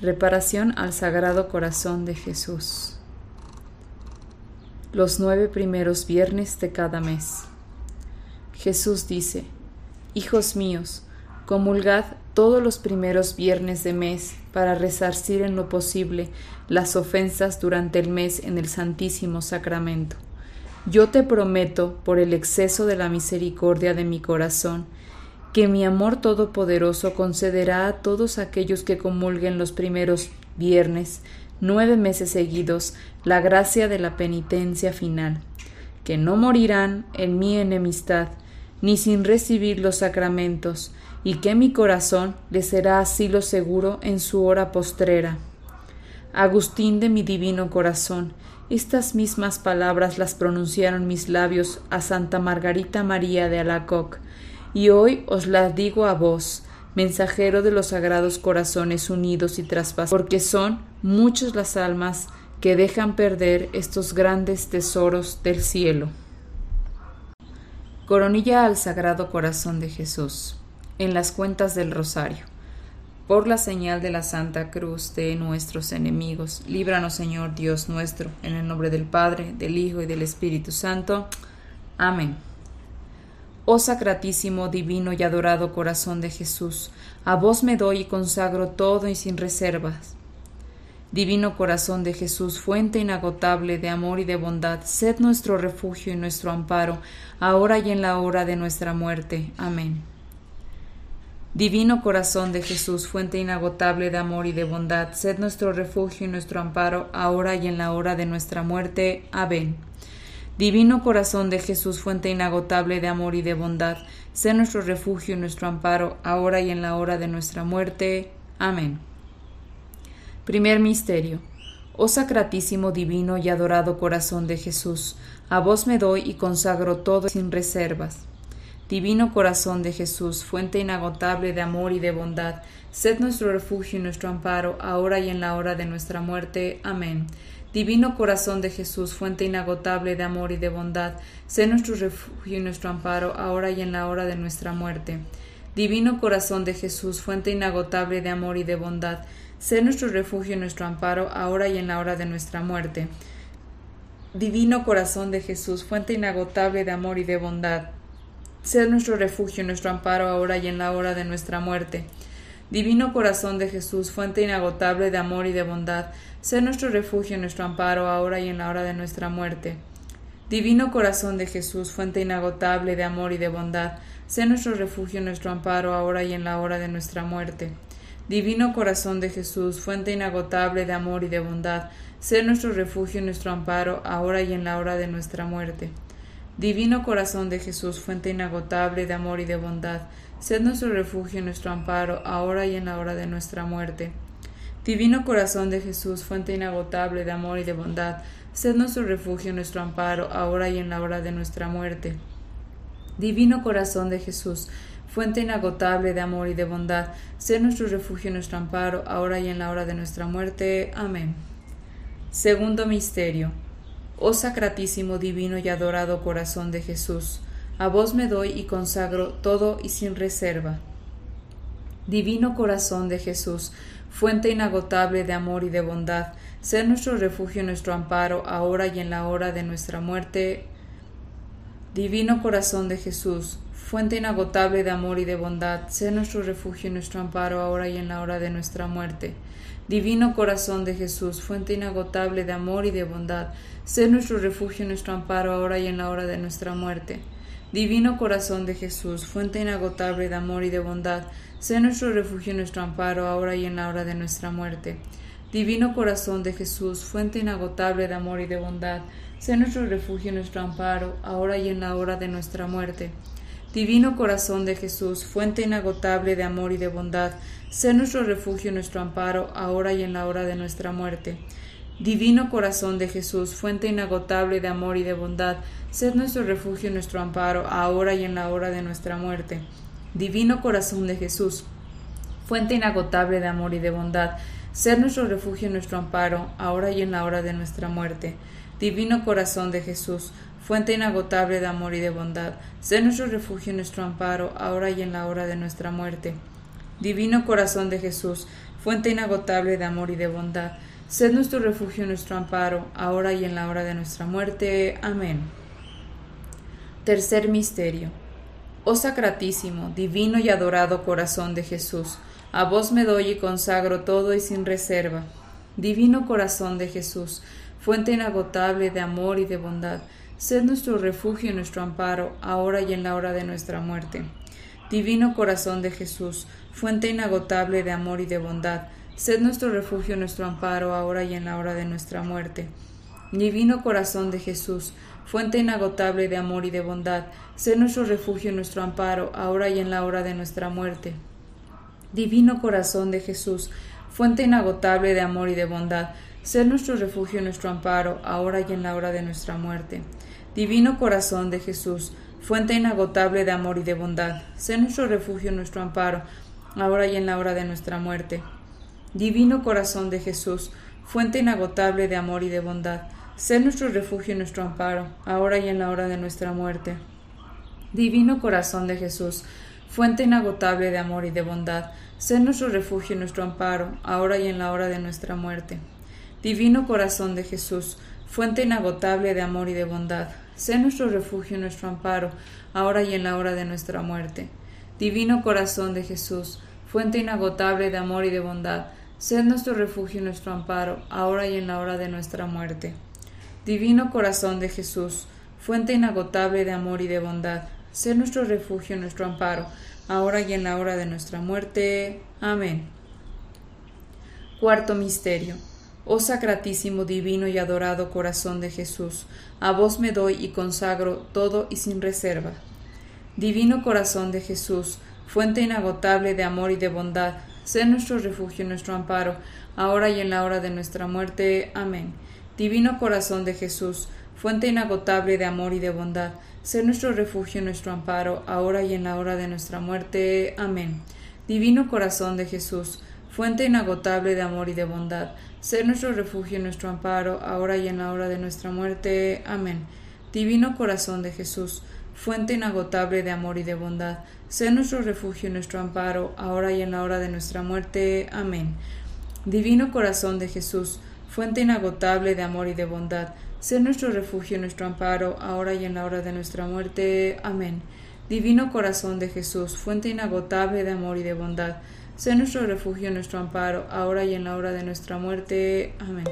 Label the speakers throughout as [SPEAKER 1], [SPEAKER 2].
[SPEAKER 1] Reparación al Sagrado Corazón de Jesús. Los nueve primeros viernes de cada mes. Jesús dice, Hijos míos, comulgad todos los primeros viernes de mes para resarcir en lo posible las ofensas durante el mes en el Santísimo Sacramento. Yo te prometo, por el exceso de la misericordia de mi corazón, que mi amor todopoderoso concederá a todos aquellos que comulguen los primeros viernes, nueve meses seguidos, la gracia de la penitencia final, que no morirán en mi enemistad, ni sin recibir los sacramentos, y que mi corazón les será asilo seguro en su hora postrera. Agustín de mi divino corazón, estas mismas palabras las pronunciaron mis labios a Santa Margarita María de Alacoc, y hoy os las digo a vos, mensajero de los sagrados corazones unidos y traspasados, porque son muchas las almas que dejan perder estos grandes tesoros del cielo. Coronilla al Sagrado Corazón de Jesús, en las cuentas del Rosario. Por la señal de la Santa Cruz de nuestros enemigos, líbranos Señor Dios nuestro, en el nombre del Padre, del Hijo y del Espíritu Santo. Amén. Oh sacratísimo, divino y adorado corazón de Jesús, a vos me doy y consagro todo y sin reservas. Divino corazón de Jesús, fuente inagotable de amor y de bondad, sed nuestro refugio y nuestro amparo, ahora y en la hora de nuestra muerte. Amén. Divino corazón de Jesús, fuente inagotable de amor y de bondad, sed nuestro refugio y nuestro amparo, ahora y en la hora de nuestra muerte. Amén. Divino corazón de Jesús, fuente inagotable de amor y de bondad, sé nuestro refugio y nuestro amparo, ahora y en la hora de nuestra muerte. Amén. Primer Misterio. Oh sacratísimo, divino y adorado corazón de Jesús, a vos me doy y consagro todo sin reservas. Divino corazón de Jesús, fuente inagotable de amor y de bondad, sed nuestro refugio y nuestro amparo, ahora y en la hora de nuestra muerte. Amén. Divino corazón de Jesús, fuente inagotable de amor y de bondad, sé nuestro refugio y nuestro amparo, ahora y en la hora de nuestra muerte. Divino corazón de Jesús, fuente inagotable de amor y de bondad, sé nuestro refugio y nuestro amparo, ahora y en la hora de nuestra muerte. Divino corazón de Jesús, fuente inagotable de amor y de bondad, sé nuestro refugio y nuestro amparo, ahora y en la hora de nuestra muerte. Divino corazón de Jesús, fuente inagotable de amor y de bondad, Sé nuestro refugio y nuestro amparo ahora y en la hora de nuestra muerte. Divino corazón de Jesús, fuente inagotable de amor y de bondad, sé nuestro refugio y nuestro amparo ahora y en la hora de nuestra muerte. Divino corazón de Jesús, fuente inagotable de amor y de bondad, sé nuestro refugio y nuestro amparo ahora y en la hora de nuestra muerte. Divino corazón de Jesús, fuente inagotable de amor y de bondad, sé nuestro refugio y nuestro amparo ahora y en la hora de nuestra muerte. Divino corazón de Jesús, fuente inagotable de amor y de bondad, sed nuestro refugio, nuestro amparo, ahora y en la hora de nuestra muerte. Divino corazón de Jesús, fuente inagotable de amor y de bondad, sed nuestro refugio, nuestro amparo, ahora y en la hora de nuestra muerte. Amén. Segundo Misterio. Oh sacratísimo, divino y adorado corazón de Jesús, a vos me doy y consagro todo y sin reserva. Divino corazón de Jesús, fuente inagotable de amor y de bondad, sé nuestro refugio y nuestro amparo, ahora y en la hora de nuestra muerte. Divino corazón de Jesús, fuente inagotable de amor y de bondad, sé nuestro refugio y nuestro amparo, ahora y en la hora de nuestra muerte. Divino corazón de Jesús, fuente inagotable de amor y de bondad, sé nuestro refugio y nuestro amparo, ahora y en la hora de nuestra muerte. Divino corazón de Jesús, fuente inagotable de amor y de bondad, Sé nuestro refugio y nuestro amparo, ahora y en la hora de nuestra muerte. Divino corazón de Jesús, fuente inagotable de amor y de bondad, sé nuestro refugio y nuestro amparo, ahora y en la hora de nuestra muerte. Divino corazón de Jesús, fuente inagotable de amor y de bondad, sé nuestro refugio y nuestro amparo, ahora y en la hora de nuestra muerte. Divino corazón de Jesús, fuente inagotable de amor y de bondad, sed nuestro refugio y nuestro amparo, ahora y en la hora de nuestra muerte. Divino corazón de Jesús, fuente inagotable de amor y de bondad, sed nuestro refugio y nuestro amparo, ahora y en la hora de nuestra muerte. Divino corazón de Jesús, fuente inagotable de amor y de bondad, sé nuestro refugio y nuestro amparo, ahora y en la hora de nuestra muerte. Divino corazón de Jesús, fuente inagotable de amor y de bondad, sed nuestro refugio y nuestro amparo, ahora y en la hora de nuestra muerte. Amén. Tercer misterio. Oh sacratísimo, divino y adorado corazón de Jesús, a vos me doy y consagro todo y sin reserva. Divino corazón de Jesús, fuente inagotable de amor y de bondad, Sed nuestro refugio y nuestro amparo, ahora y en la hora de nuestra muerte. Divino corazón de Jesús, fuente inagotable de amor y de bondad, sed nuestro refugio nuestro amparo, ahora y en la hora de nuestra muerte. Divino corazón de Jesús, fuente inagotable de amor y de bondad, sed nuestro refugio nuestro amparo, ahora y en la hora de nuestra muerte. Divino corazón de Jesús, fuente inagotable de amor y de bondad, sed nuestro refugio nuestro amparo, ahora y en la hora de nuestra muerte. Divino corazón de Jesús, fuente inagotable de amor y de bondad, sé nuestro refugio nuestro amparo, ahora y en la hora de nuestra muerte. Divino corazón de Jesús, fuente inagotable de amor y de bondad, sé nuestro refugio y nuestro amparo, ahora y en la hora de nuestra muerte. Divino corazón de Jesús, fuente inagotable de amor y de bondad, sé nuestro refugio y nuestro amparo, ahora y en la hora de nuestra muerte. Divino corazón de Jesús, fuente inagotable de amor y de bondad, Sé nuestro refugio y nuestro amparo, ahora y en la hora de nuestra muerte. Divino corazón de Jesús, fuente inagotable de amor y de bondad, sé nuestro refugio y nuestro amparo, ahora y en la hora de nuestra muerte. Divino corazón de Jesús, fuente inagotable de amor y de bondad, sé nuestro refugio y nuestro amparo, ahora y en la hora de nuestra muerte. Amén. Cuarto Misterio Oh sacratísimo, divino y adorado corazón de Jesús, a vos me doy y consagro todo y sin reserva. Divino corazón de Jesús, fuente inagotable de amor y de bondad, sé nuestro refugio y nuestro amparo, ahora y en la hora de nuestra muerte. Amén. Divino corazón de Jesús, fuente inagotable de amor y de bondad, sé nuestro refugio y nuestro amparo, ahora y en la hora de nuestra muerte. Amén. Divino corazón de Jesús, fuente inagotable de amor y de bondad, ser nuestro refugio y nuestro amparo, ahora y en la hora de nuestra muerte. Amén. Divino corazón de Jesús, fuente inagotable de amor y de bondad, sé nuestro refugio y nuestro amparo, ahora y en la hora de nuestra muerte. Amén. Divino corazón de Jesús, fuente inagotable de amor y de bondad, sé nuestro refugio y nuestro amparo, ahora y en la hora de nuestra muerte. Amén. Divino corazón de Jesús, fuente inagotable de amor y de bondad, Sé nuestro refugio, nuestro amparo, ahora y en la hora de nuestra muerte. Amén.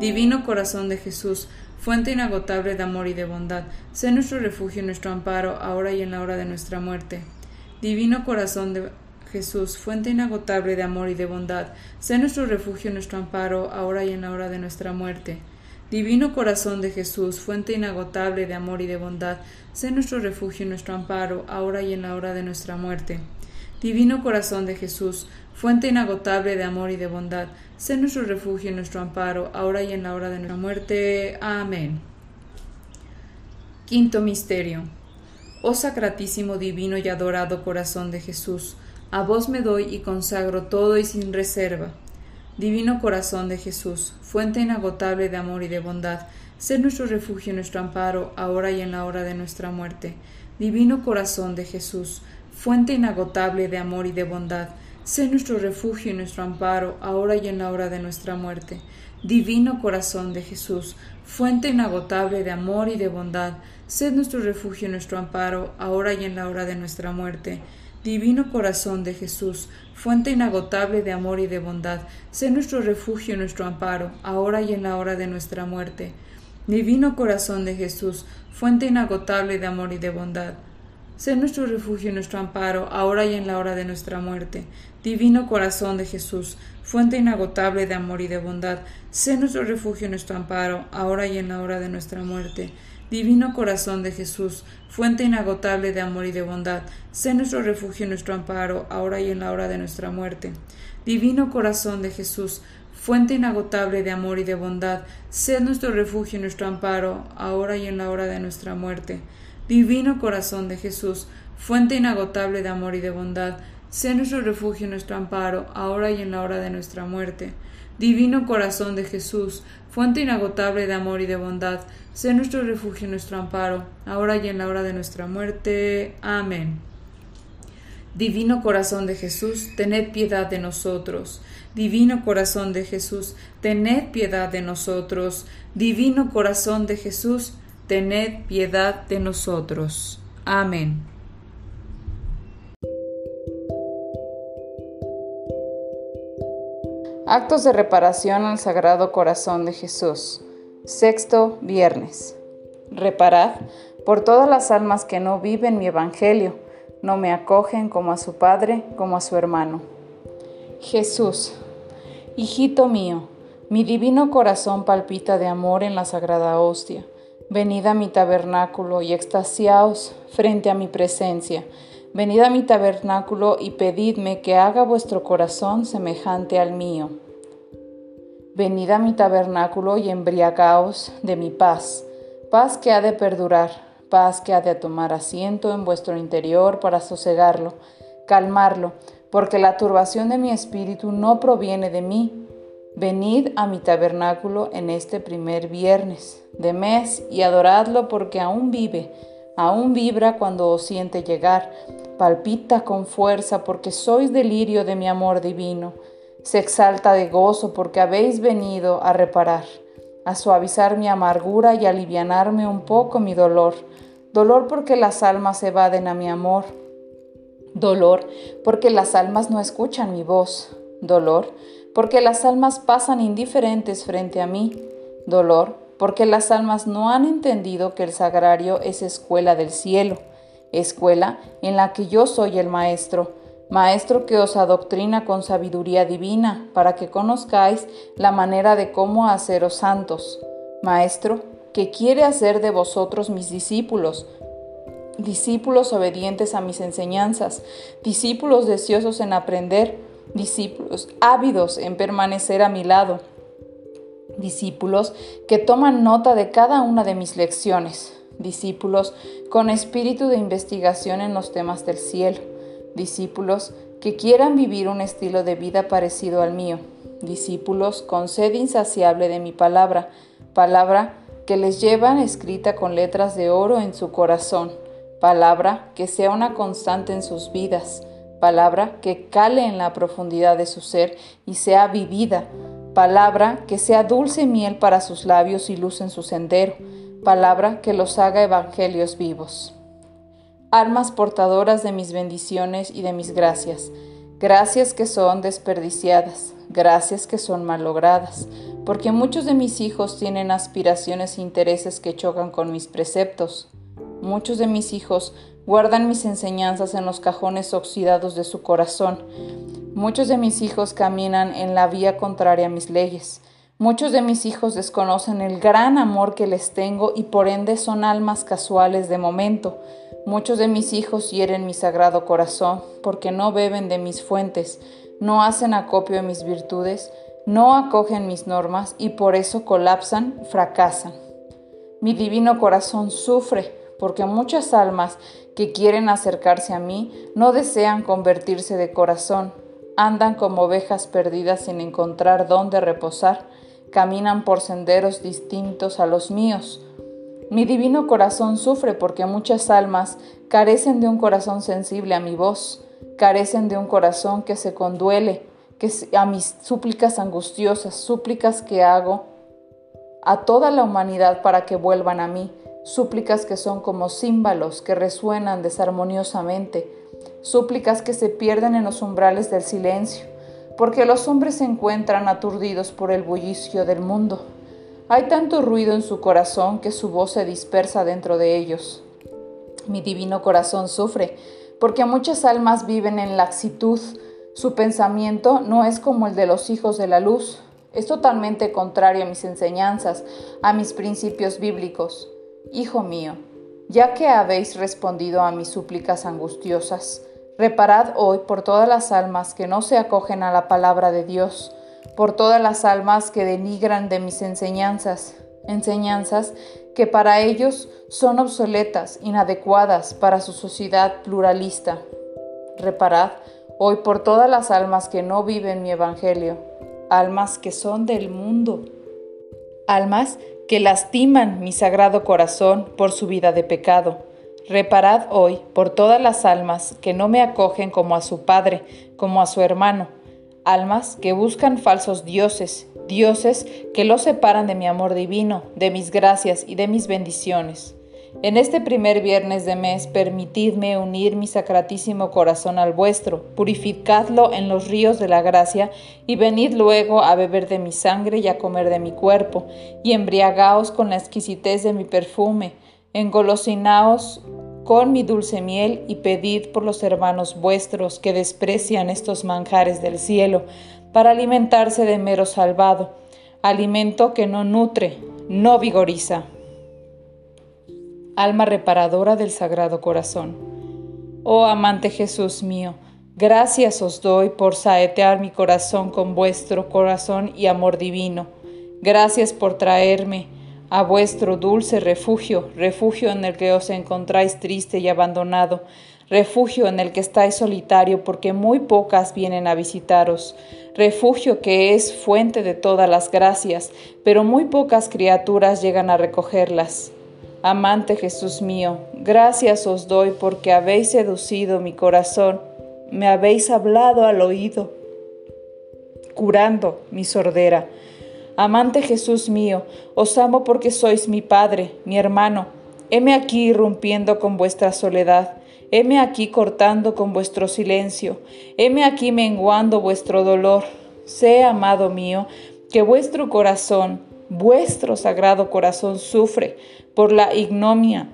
[SPEAKER 1] Divino corazón de Jesús, fuente inagotable de amor y de bondad, sé nuestro refugio, nuestro amparo, ahora y en la hora de nuestra muerte. Divino corazón de Jesús, fuente inagotable de amor y de bondad, sé nuestro refugio, nuestro amparo, ahora y en la hora de nuestra muerte. Divino corazón de Jesús, fuente inagotable de amor y de bondad, sé nuestro refugio, nuestro amparo, ahora y en la hora de nuestra muerte. Divino corazón de Jesús, fuente inagotable de amor y de bondad, sé nuestro refugio y nuestro amparo, ahora y en la hora de nuestra muerte. Amén. Quinto Misterio. Oh sacratísimo, divino y adorado corazón de Jesús, a vos me doy y consagro todo y sin reserva. Divino corazón de Jesús, fuente inagotable de amor y de bondad, sé nuestro refugio y nuestro amparo, ahora y en la hora de nuestra muerte. Divino corazón de Jesús, fuente inagotable de amor y de bondad, sé nuestro refugio y nuestro amparo, ahora y en la hora de nuestra muerte. Divino corazón de Jesús, fuente inagotable de amor y de bondad, sé nuestro refugio y nuestro amparo, ahora y en la hora de nuestra muerte. Divino corazón de Jesús, fuente inagotable de amor y de bondad, sé nuestro refugio y nuestro amparo, ahora y en la hora de nuestra muerte. Divino corazón de Jesús, fuente inagotable de amor y de bondad, Sé nuestro refugio y nuestro amparo, ahora y en la hora de nuestra muerte. Divino corazón de Jesús, fuente inagotable de amor y de bondad, sé nuestro refugio y nuestro amparo, ahora y en la hora de nuestra muerte. Divino corazón de Jesús, fuente inagotable de amor y de bondad, sé nuestro refugio y nuestro amparo, ahora y en la hora de nuestra muerte. Divino corazón de Jesús, fuente inagotable de amor y de bondad, sé nuestro refugio y nuestro amparo, ahora y en la hora de nuestra muerte. Divino corazón de Jesús, fuente inagotable de amor y de bondad, sé nuestro refugio y nuestro amparo, ahora y en la hora de nuestra muerte. Divino corazón de Jesús, fuente inagotable de amor y de bondad, sé nuestro refugio y nuestro amparo, ahora y en la hora de nuestra muerte. Amén. Divino corazón de Jesús, tened piedad de nosotros. Divino corazón de Jesús, tened piedad de nosotros. Divino corazón de Jesús, tened piedad de nosotros. Amén. Actos de reparación al Sagrado Corazón de Jesús. Sexto viernes. Reparad por todas las almas que no viven mi Evangelio, no me acogen como a su Padre, como a su hermano. Jesús, hijito mío, mi divino corazón palpita de amor en la sagrada hostia. Venid a mi tabernáculo y extasiaos frente a mi presencia. Venid a mi tabernáculo y pedidme que haga vuestro corazón semejante al mío. Venid a mi tabernáculo y embriagaos de mi paz, paz que ha de perdurar, paz que ha de tomar asiento en vuestro interior para sosegarlo, calmarlo, porque la turbación de mi espíritu no proviene de mí. Venid a mi tabernáculo en este primer viernes de mes y adoradlo porque aún vive, aún vibra cuando os siente llegar, palpita con fuerza porque sois delirio de mi amor divino se exalta de gozo porque habéis venido a reparar, a suavizar mi amargura y alivianarme un poco mi dolor. Dolor porque las almas evaden a mi amor. Dolor porque las almas no escuchan mi voz. Dolor porque las almas pasan indiferentes frente a mí. Dolor porque las almas no han entendido que el sagrario es escuela del cielo, escuela en la que yo soy el maestro Maestro que os adoctrina con sabiduría divina, para que conozcáis la manera de cómo haceros santos. Maestro que quiere hacer de vosotros mis discípulos, discípulos obedientes a mis enseñanzas, discípulos deseosos en aprender, discípulos ávidos en permanecer a mi lado, discípulos que toman nota de cada una de mis lecciones, discípulos con espíritu de investigación en los temas del cielo discípulos que quieran vivir un estilo de vida parecido al mío, discípulos con sed insaciable de mi palabra, palabra que les llevan escrita con letras de oro en su corazón, palabra que sea una constante en sus vidas, palabra que cale en la profundidad de su ser y sea vivida, palabra que sea dulce miel para sus labios y luz en su sendero, palabra que los haga evangelios vivos almas portadoras de mis bendiciones y de mis gracias, gracias que son desperdiciadas, gracias que son malogradas, porque muchos de mis hijos tienen aspiraciones e intereses que chocan con mis preceptos. Muchos de mis hijos guardan mis enseñanzas en los cajones oxidados de su corazón. Muchos de mis hijos caminan en la vía contraria a mis leyes. Muchos de mis hijos desconocen el gran amor que les tengo y por ende son almas casuales de momento. Muchos de mis hijos hieren mi sagrado corazón porque no beben de mis fuentes, no hacen acopio de mis virtudes, no acogen mis normas y por eso colapsan, fracasan. Mi divino corazón sufre porque muchas almas que quieren acercarse a mí no desean convertirse de corazón, andan como ovejas perdidas sin encontrar dónde reposar caminan por senderos distintos a los míos. Mi divino corazón sufre porque muchas almas carecen de un corazón sensible a mi voz, carecen de un corazón que se conduele, que a mis súplicas angustiosas, súplicas que hago a toda la humanidad para que vuelvan a mí, súplicas que son como címbalos que resuenan desarmoniosamente, súplicas que se pierden en los umbrales del silencio, porque los hombres se encuentran aturdidos por el bullicio del mundo. Hay tanto ruido en su corazón que su voz se dispersa dentro de ellos. Mi divino corazón sufre, porque muchas almas viven en laxitud. Su pensamiento no es como el de los hijos de la luz. Es totalmente contrario a mis enseñanzas, a mis principios bíblicos. Hijo mío, ya que habéis respondido a mis súplicas angustiosas, reparad hoy por todas las almas que no se acogen a la palabra de Dios, por todas las almas que denigran de mis enseñanzas, enseñanzas que para ellos son obsoletas, inadecuadas para su sociedad pluralista. Reparad hoy por todas las almas que no viven mi evangelio, almas que son del mundo, almas que lastiman mi sagrado corazón por su vida de pecado. Reparad hoy por todas las almas que no me acogen como a su Padre, como a su hermano, almas que buscan falsos dioses, dioses que los separan de mi amor divino, de mis gracias y de mis bendiciones. En este primer viernes de mes, permitidme unir mi sacratísimo corazón al vuestro, purificadlo en los ríos de la gracia, y venid luego a beber de mi sangre y a comer de mi cuerpo, y embriagaos con la exquisitez de mi perfume, engolosinaos con mi dulce miel, y pedid por los hermanos vuestros que desprecian estos manjares del cielo, para alimentarse de mero salvado, alimento que no nutre, no vigoriza alma reparadora del Sagrado Corazón. Oh amante Jesús mío, gracias os doy por saetear mi corazón con vuestro corazón y amor divino. Gracias por traerme a vuestro dulce refugio, refugio en el que os encontráis triste y abandonado, refugio en el que estáis solitario porque muy pocas vienen a visitaros, refugio que es fuente de todas las gracias, pero muy pocas criaturas llegan a recogerlas. Amante Jesús mío, gracias os doy porque habéis seducido mi corazón, me habéis hablado al oído, curando mi sordera. Amante Jesús mío, os amo porque sois mi Padre, mi hermano. Heme aquí irrumpiendo con vuestra soledad, heme aquí cortando con vuestro silencio, heme aquí menguando vuestro dolor. Sé, amado mío, que vuestro corazón, vuestro sagrado corazón sufre por la ignomia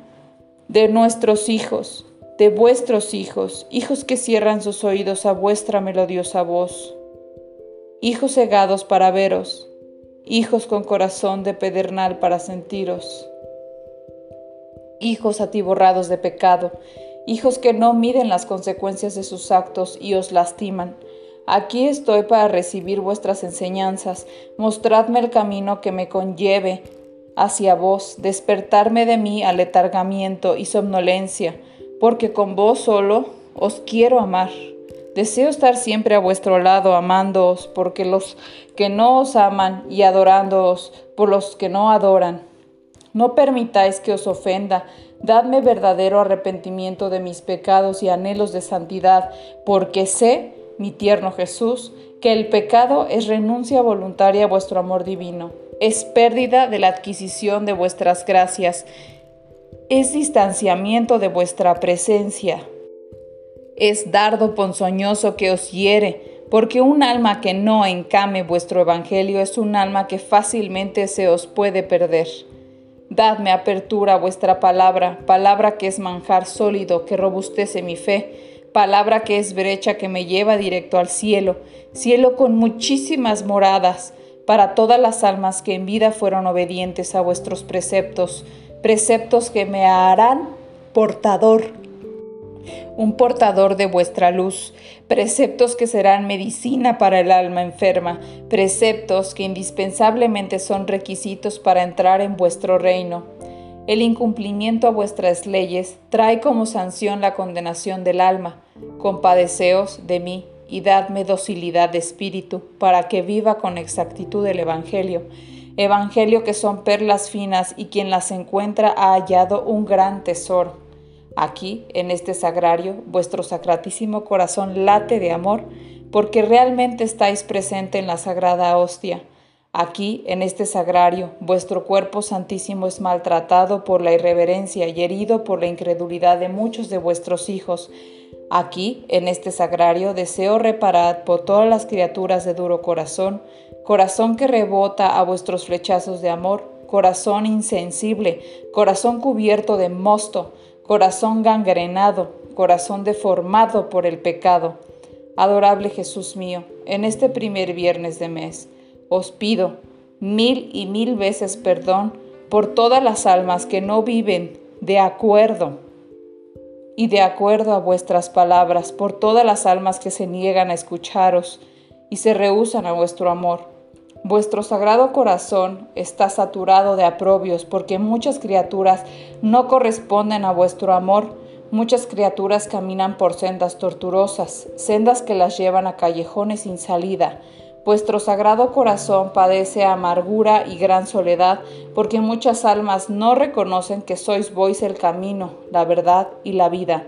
[SPEAKER 1] de nuestros hijos, de vuestros hijos, hijos que cierran sus oídos a vuestra melodiosa voz, hijos cegados para veros, hijos con corazón de pedernal para sentiros, hijos atiborrados de pecado, hijos que no miden las consecuencias de sus actos y os lastiman, Aquí estoy para recibir vuestras enseñanzas. Mostradme el camino que me conlleve hacia vos, despertarme de mí aletargamiento y somnolencia, porque con vos solo os quiero amar. Deseo estar siempre a vuestro lado, amándoos, porque los que no os aman y adorándoos por los que no adoran. No permitáis que os ofenda, dadme verdadero arrepentimiento de mis pecados y anhelos de santidad, porque sé mi tierno Jesús, que el pecado es renuncia voluntaria a vuestro amor divino, es pérdida de la adquisición de vuestras gracias, es distanciamiento de vuestra presencia, es dardo ponzoñoso que os hiere, porque un alma que no encame vuestro evangelio es un alma que fácilmente se os puede perder. Dadme apertura a vuestra palabra, palabra que es manjar sólido, que robustece mi fe, palabra que es brecha que me lleva directo al cielo, cielo con muchísimas moradas, para todas las almas que en vida fueron obedientes a vuestros preceptos, preceptos que me harán portador, un portador de vuestra luz, preceptos que serán medicina para el alma enferma, preceptos que indispensablemente son requisitos para entrar en vuestro reino. El incumplimiento a vuestras leyes trae como sanción la condenación del alma. Compadeceos de mí y dadme docilidad de espíritu para que viva con exactitud el Evangelio. Evangelio que son perlas finas y quien las encuentra ha hallado un gran tesoro. Aquí, en este sagrario, vuestro sacratísimo corazón late de amor, porque realmente estáis presente en la sagrada hostia Aquí, en este sagrario, vuestro cuerpo santísimo es maltratado por la irreverencia y herido por la incredulidad de muchos de vuestros hijos. Aquí, en este sagrario, deseo reparar por todas las criaturas de duro corazón, corazón que rebota a vuestros flechazos de amor, corazón insensible, corazón cubierto de mosto, corazón gangrenado, corazón deformado por el pecado. Adorable Jesús mío, en este primer viernes de mes, os pido mil y mil veces perdón
[SPEAKER 2] por todas las almas que no viven de acuerdo y de acuerdo a vuestras palabras, por todas las almas que se niegan a escucharos y se rehusan a vuestro amor. Vuestro sagrado corazón está saturado de aprobios porque muchas criaturas no corresponden a vuestro amor, muchas criaturas caminan por sendas tortuosas, sendas que las llevan a callejones sin salida, Vuestro sagrado corazón padece amargura y gran soledad, porque muchas almas no reconocen que sois vos el camino, la verdad y la vida.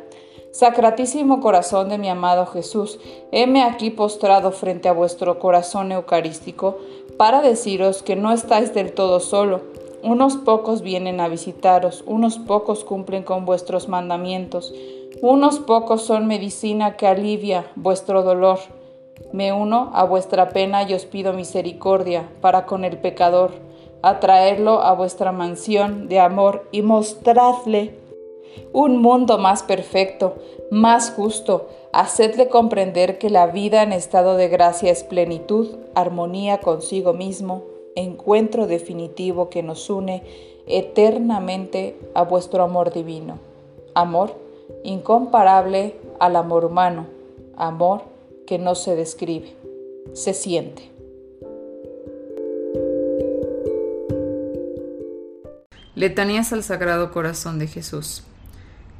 [SPEAKER 2] Sacratísimo corazón de mi amado Jesús, heme aquí postrado frente a vuestro corazón eucarístico para deciros que no estáis del todo solo. Unos pocos vienen a visitaros, unos pocos cumplen con vuestros mandamientos, unos pocos son medicina que alivia vuestro dolor. Me uno a vuestra pena y os pido misericordia para con el pecador, atraerlo a vuestra mansión de amor y mostradle un mundo más perfecto, más justo. Hacedle comprender que la vida en estado de gracia es plenitud, armonía consigo mismo, encuentro definitivo que nos une eternamente a vuestro amor divino. Amor incomparable al amor humano, amor que no se describe, se siente.
[SPEAKER 1] Letanías al Sagrado Corazón de Jesús.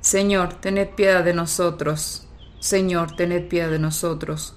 [SPEAKER 1] Señor, tened piedad de nosotros. Señor, tened piedad de nosotros.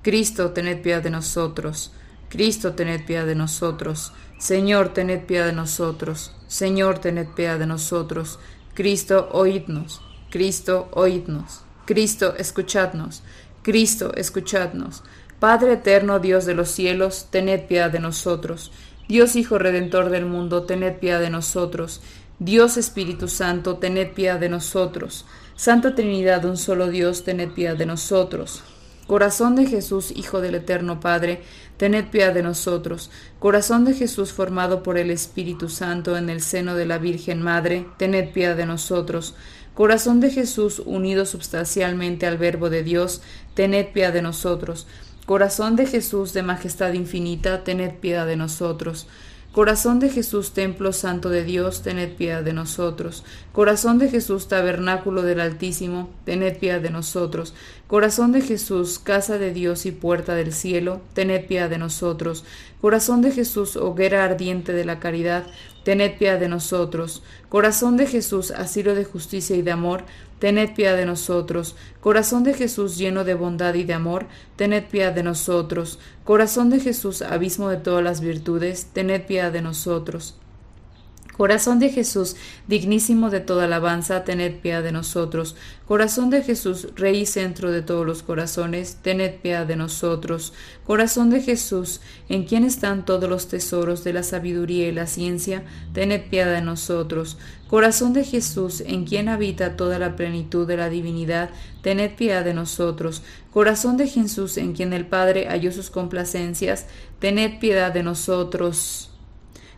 [SPEAKER 1] Cristo, tened piedad de nosotros. Cristo, tened piedad de nosotros. Señor, tened piedad de nosotros. Señor, tened piedad de nosotros. Cristo, oídnos. Cristo, oídnos. Cristo, escuchadnos. Cristo, escuchadnos. Padre eterno, Dios de los cielos, tened piedad de nosotros. Dios Hijo Redentor del mundo, tened piedad de nosotros. Dios Espíritu Santo, tened piedad de nosotros. Santa Trinidad, un solo Dios, tened piedad de nosotros. Corazón de Jesús, Hijo del Eterno Padre, tened piedad de nosotros. Corazón de Jesús formado por el Espíritu Santo en el seno de la Virgen Madre, tened piedad de nosotros. Corazón de Jesús unido substancialmente al Verbo de Dios, tened piedad de nosotros. Corazón de Jesús de majestad infinita, tened piedad de nosotros. Corazón de Jesús, templo santo de Dios, tened piedad de nosotros. Corazón de Jesús, tabernáculo del Altísimo, tened piedad de nosotros. Corazón de Jesús, casa de Dios y puerta del cielo, tened piedad de nosotros. Corazón de Jesús, hoguera ardiente de la caridad, tened piedad de nosotros. Corazón de Jesús, asilo de justicia y de amor, tened piedad de nosotros. Corazón de Jesús, lleno de bondad y de amor, tened piedad de nosotros. Corazón de Jesús, abismo de todas las virtudes, tened piedad de nosotros. Corazón de Jesús, dignísimo de toda alabanza, tened piedad de nosotros. Corazón de Jesús, Rey y centro de todos los corazones, tened piedad de nosotros. Corazón de Jesús, en quien están todos los tesoros de la sabiduría y la ciencia, tened piedad de nosotros. Corazón de Jesús, en quien habita toda la plenitud de la divinidad, tened piedad de nosotros. Corazón de Jesús, en quien el Padre halló sus complacencias, tened piedad de nosotros.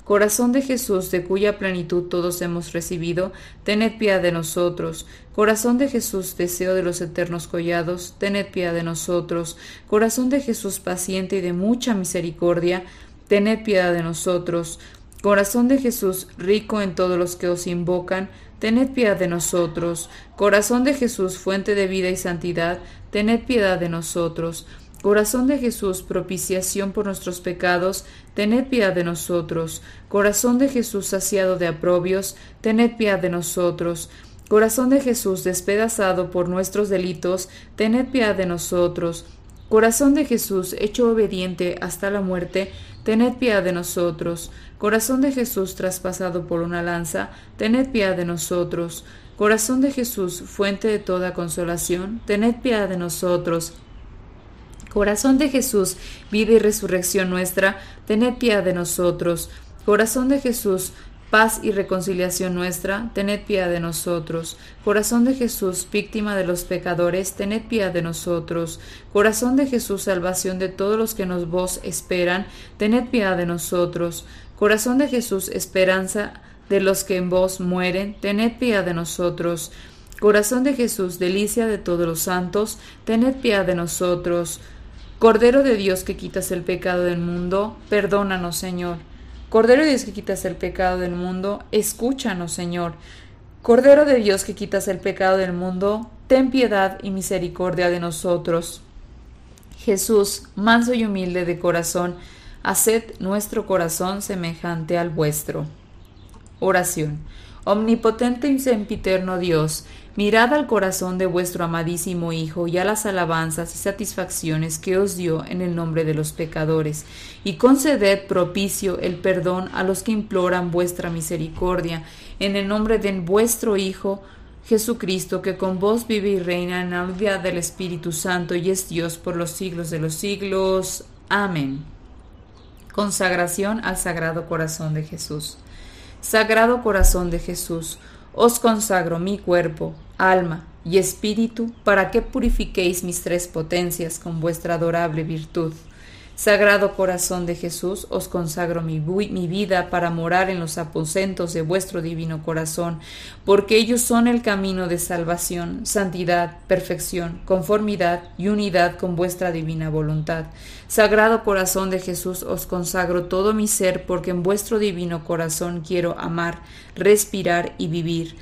[SPEAKER 1] Corazón de Jesús, de cuya plenitud todos hemos recibido, tened piedad de nosotros. Corazón de Jesús, deseo de los eternos collados, tened piedad de nosotros. Corazón de Jesús, paciente y de mucha misericordia, tened piedad de nosotros. Corazón de Jesús, rico en todos los que os invocan, tened piedad de nosotros. Corazón de Jesús, fuente de vida y santidad, tened piedad de nosotros. Corazón de Jesús, propiciación por nuestros pecados, tened piedad de nosotros. Corazón de Jesús, saciado de aprobios, tened piedad de nosotros. Corazón de Jesús, despedazado por nuestros delitos, tened piedad de nosotros. Corazón de Jesús, hecho obediente hasta la muerte, tened piedad de nosotros. Corazón de Jesús, traspasado por una lanza, tened piedad de nosotros. Corazón de Jesús, fuente de toda consolación, tened piedad de nosotros. Corazón de Jesús, vida y resurrección nuestra, tened piedad de nosotros. Corazón de Jesús, paz y reconciliación nuestra, tened piedad de nosotros. Corazón de Jesús, víctima de los pecadores, tened piedad de nosotros. Corazón de Jesús, salvación de todos los que nos vos esperan, tened piedad de nosotros. Corazón de Jesús, esperanza de los que en vos mueren, tened piedad de nosotros. Corazón de Jesús, delicia de todos los santos, tened piedad de nosotros. Cordero de Dios que quitas el pecado del mundo, perdónanos, Señor. Cordero de Dios que quitas el pecado del mundo, escúchanos, Señor. Cordero de Dios que quitas el pecado del mundo, ten piedad y misericordia de nosotros. Jesús, manso y humilde de corazón, haced nuestro corazón semejante al vuestro. Oración. Omnipotente y sempiterno Dios, mirad al corazón de vuestro amadísimo Hijo y a las alabanzas y satisfacciones que os dio en el nombre de los pecadores, y conceded propicio el perdón a los que imploran vuestra misericordia, en el nombre de vuestro Hijo, Jesucristo, que con vos vive y reina en la unidad del Espíritu Santo y es Dios por los siglos de los siglos. Amén. Consagración al Sagrado Corazón de Jesús. Sagrado Corazón de Jesús, os consagro mi cuerpo, alma y espíritu para que purifiquéis mis tres potencias con vuestra adorable virtud Sagrado corazón de Jesús, os consagro mi, vida para morar en los aposentos de vuestro divino corazón, porque ellos son el camino de salvación, santidad, perfección, conformidad y unidad con vuestra divina voluntad. Sagrado corazón de Jesús, os consagro todo mi ser, porque en vuestro divino corazón quiero amar, respirar y vivir.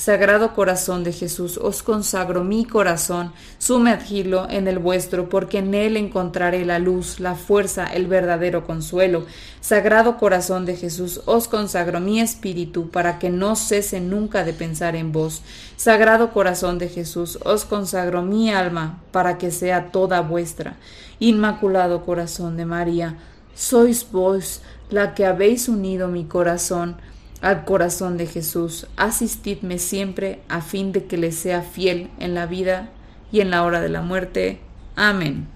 [SPEAKER 1] Sagrado corazón de Jesús, os consagro mi corazón, sumergidlo en el vuestro, porque en él encontraré la luz, la fuerza, el verdadero consuelo. Sagrado corazón de Jesús, os consagro mi espíritu, para que no cese nunca de pensar en vos. Sagrado corazón de Jesús, os consagro mi alma, para que sea toda vuestra. Inmaculado corazón de María, sois vos la que habéis unido mi corazón al corazón de Jesús. Asistidme siempre a fin de que le sea fiel en la vida y en la hora de la muerte. Amén.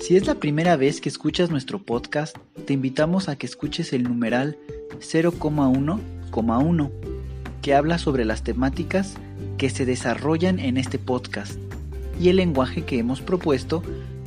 [SPEAKER 3] Si es la primera vez que escuchas nuestro podcast, te invitamos a que escuches el numeral 0,1,1, que habla sobre las temáticas que se desarrollan en este podcast y el lenguaje que hemos propuesto